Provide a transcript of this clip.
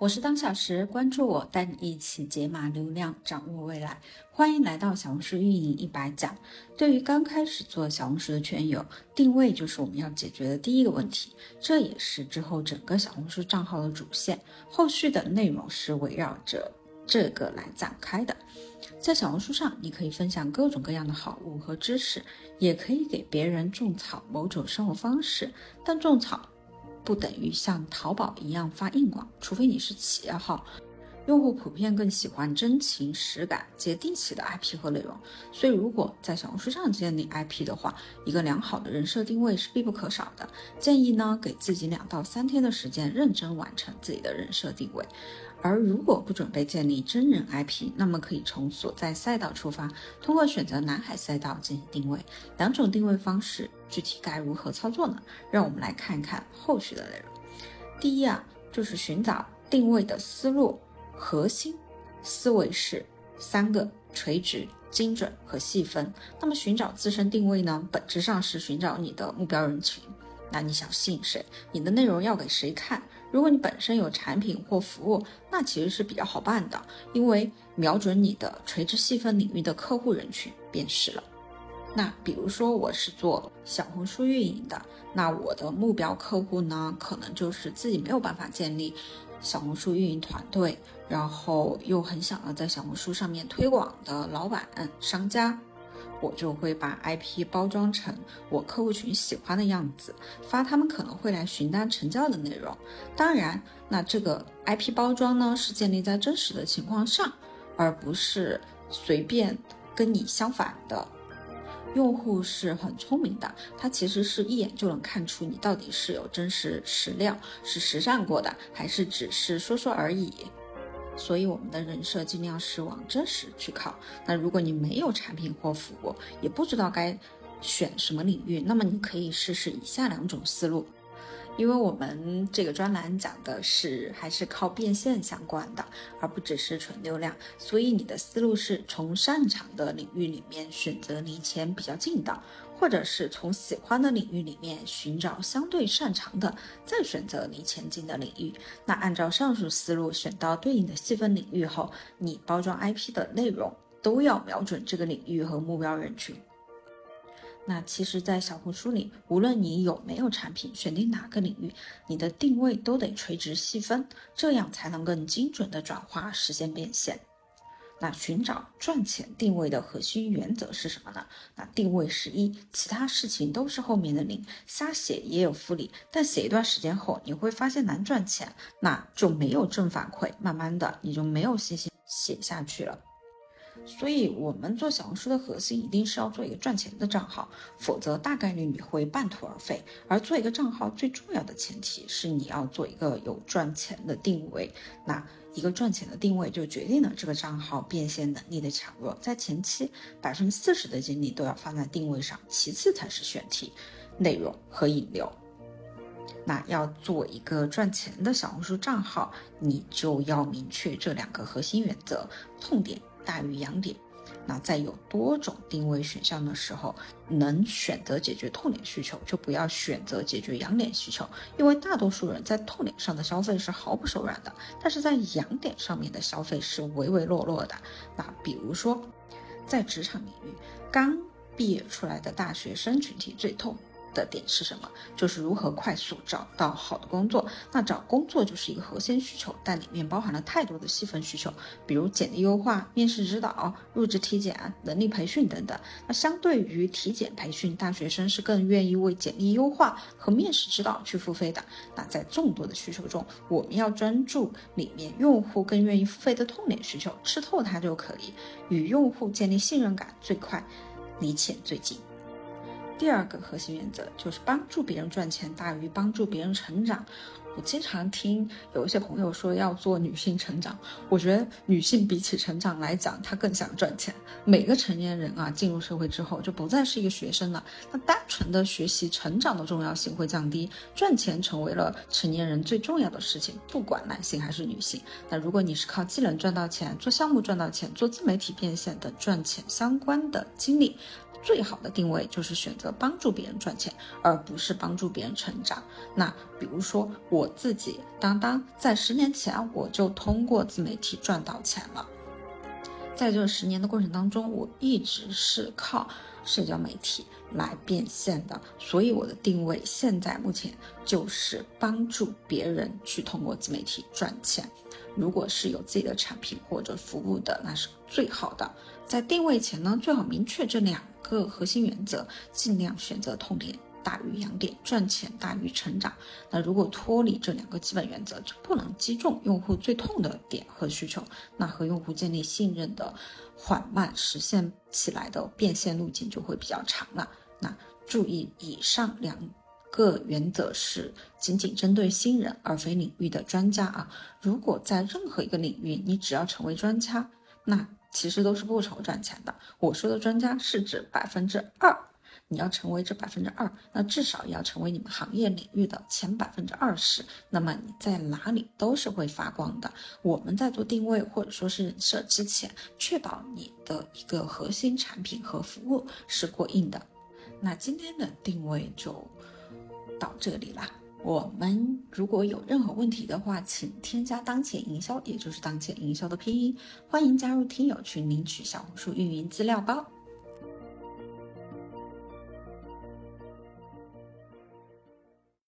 我是当小时，关注我，带你一起解码流量，掌握未来。欢迎来到小红书运营一百讲。对于刚开始做小红书的圈友，定位就是我们要解决的第一个问题，这也是之后整个小红书账号的主线。后续的内容是围绕着这个来展开的。在小红书上，你可以分享各种各样的好物和知识，也可以给别人种草某种生活方式，但种草。不等于像淘宝一样发硬广，除非你是企业号，用户普遍更喜欢真情实感、接地气的 IP 和内容。所以，如果在小红书上建立 IP 的话，一个良好的人设定位是必不可少的。建议呢，给自己两到三天的时间，认真完成自己的人设定位。而如果不准备建立真人 IP，那么可以从所在赛道出发，通过选择南海赛道进行定位。两种定位方式具体该如何操作呢？让我们来看一看后续的内容。第一啊，就是寻找定位的思路核心思维是三个：垂直、精准和细分。那么寻找自身定位呢，本质上是寻找你的目标人群。那你想吸引谁？你的内容要给谁看？如果你本身有产品或服务，那其实是比较好办的，因为瞄准你的垂直细分领域的客户人群便是了。那比如说我是做小红书运营的，那我的目标客户呢，可能就是自己没有办法建立小红书运营团队，然后又很想要在小红书上面推广的老板、商家。我就会把 IP 包装成我客户群喜欢的样子，发他们可能会来询单成交的内容。当然，那这个 IP 包装呢是建立在真实的情况上，而不是随便跟你相反的。用户是很聪明的，他其实是一眼就能看出你到底是有真实实料，是实战过的，还是只是说说而已。所以我们的人设尽量是往真实去靠。那如果你没有产品或服务，也不知道该选什么领域，那么你可以试试以下两种思路。因为我们这个专栏讲的是还是靠变现相关的，而不只是纯流量，所以你的思路是从擅长的领域里面选择离钱比较近的。或者是从喜欢的领域里面寻找相对擅长的，再选择离钱近的领域。那按照上述思路选到对应的细分领域后，你包装 IP 的内容都要瞄准这个领域和目标人群。那其实，在小红书里，无论你有没有产品，选定哪个领域，你的定位都得垂直细分，这样才能更精准的转化，实现变现。那寻找赚钱定位的核心原则是什么呢？那定位是一，其他事情都是后面的零，瞎写也有复利，但写一段时间后，你会发现难赚钱，那就没有正反馈，慢慢的你就没有信心写下去了。所以，我们做小红书的核心一定是要做一个赚钱的账号，否则大概率你会半途而废。而做一个账号最重要的前提是你要做一个有赚钱的定位。那一个赚钱的定位就决定了这个账号变现能力的强弱。在前期，百分之四十的精力都要放在定位上，其次才是选题、内容和引流。那要做一个赚钱的小红书账号，你就要明确这两个核心原则：痛点。大于痒点，那在有多种定位选项的时候，能选择解决痛点需求，就不要选择解决痒点需求，因为大多数人在痛点上的消费是毫不手软的，但是在痒点上面的消费是唯唯诺诺的。那比如说，在职场领域，刚毕业出来的大学生群体最痛。的点是什么？就是如何快速找到好的工作。那找工作就是一个核心需求，但里面包含了太多的细分需求，比如简历优化、面试指导、入职体检、能力培训等等。那相对于体检培训，大学生是更愿意为简历优化和面试指导去付费的。那在众多的需求中，我们要专注里面用户更愿意付费的痛点需求，吃透它就可以，与用户建立信任感最快，离钱最近。第二个核心原则就是帮助别人赚钱大于帮助别人成长。我经常听有一些朋友说要做女性成长，我觉得女性比起成长来讲，她更想赚钱。每个成年人啊，进入社会之后就不再是一个学生了，那单纯的学习成长的重要性会降低，赚钱成为了成年人最重要的事情，不管男性还是女性。那如果你是靠技能赚到钱，做项目赚到钱，做自媒体变现等赚钱相关的经历。最好的定位就是选择帮助别人赚钱，而不是帮助别人成长。那比如说我自己，当当在十年前我就通过自媒体赚到钱了。在这十年的过程当中，我一直是靠社交媒体来变现的，所以我的定位现在目前就是帮助别人去通过自媒体赚钱。如果是有自己的产品或者服务的，那是最好的。在定位前呢，最好明确这两个核心原则，尽量选择痛点。大于痒点，赚钱大于成长。那如果脱离这两个基本原则，就不能击中用户最痛的点和需求，那和用户建立信任的缓慢实现起来的变现路径就会比较长了。那注意，以上两个原则是仅仅针对新人，而非领域的专家啊。如果在任何一个领域，你只要成为专家，那其实都是不愁赚钱的。我说的专家是指百分之二。你要成为这百分之二，那至少也要成为你们行业领域的前百分之二十，那么你在哪里都是会发光的。我们在做定位或者说是人设之前，确保你的一个核心产品和服务是过硬的。那今天的定位就到这里啦。我们如果有任何问题的话，请添加当前营销，也就是当前营销的拼音，欢迎加入听友群领取小红书运营资料包。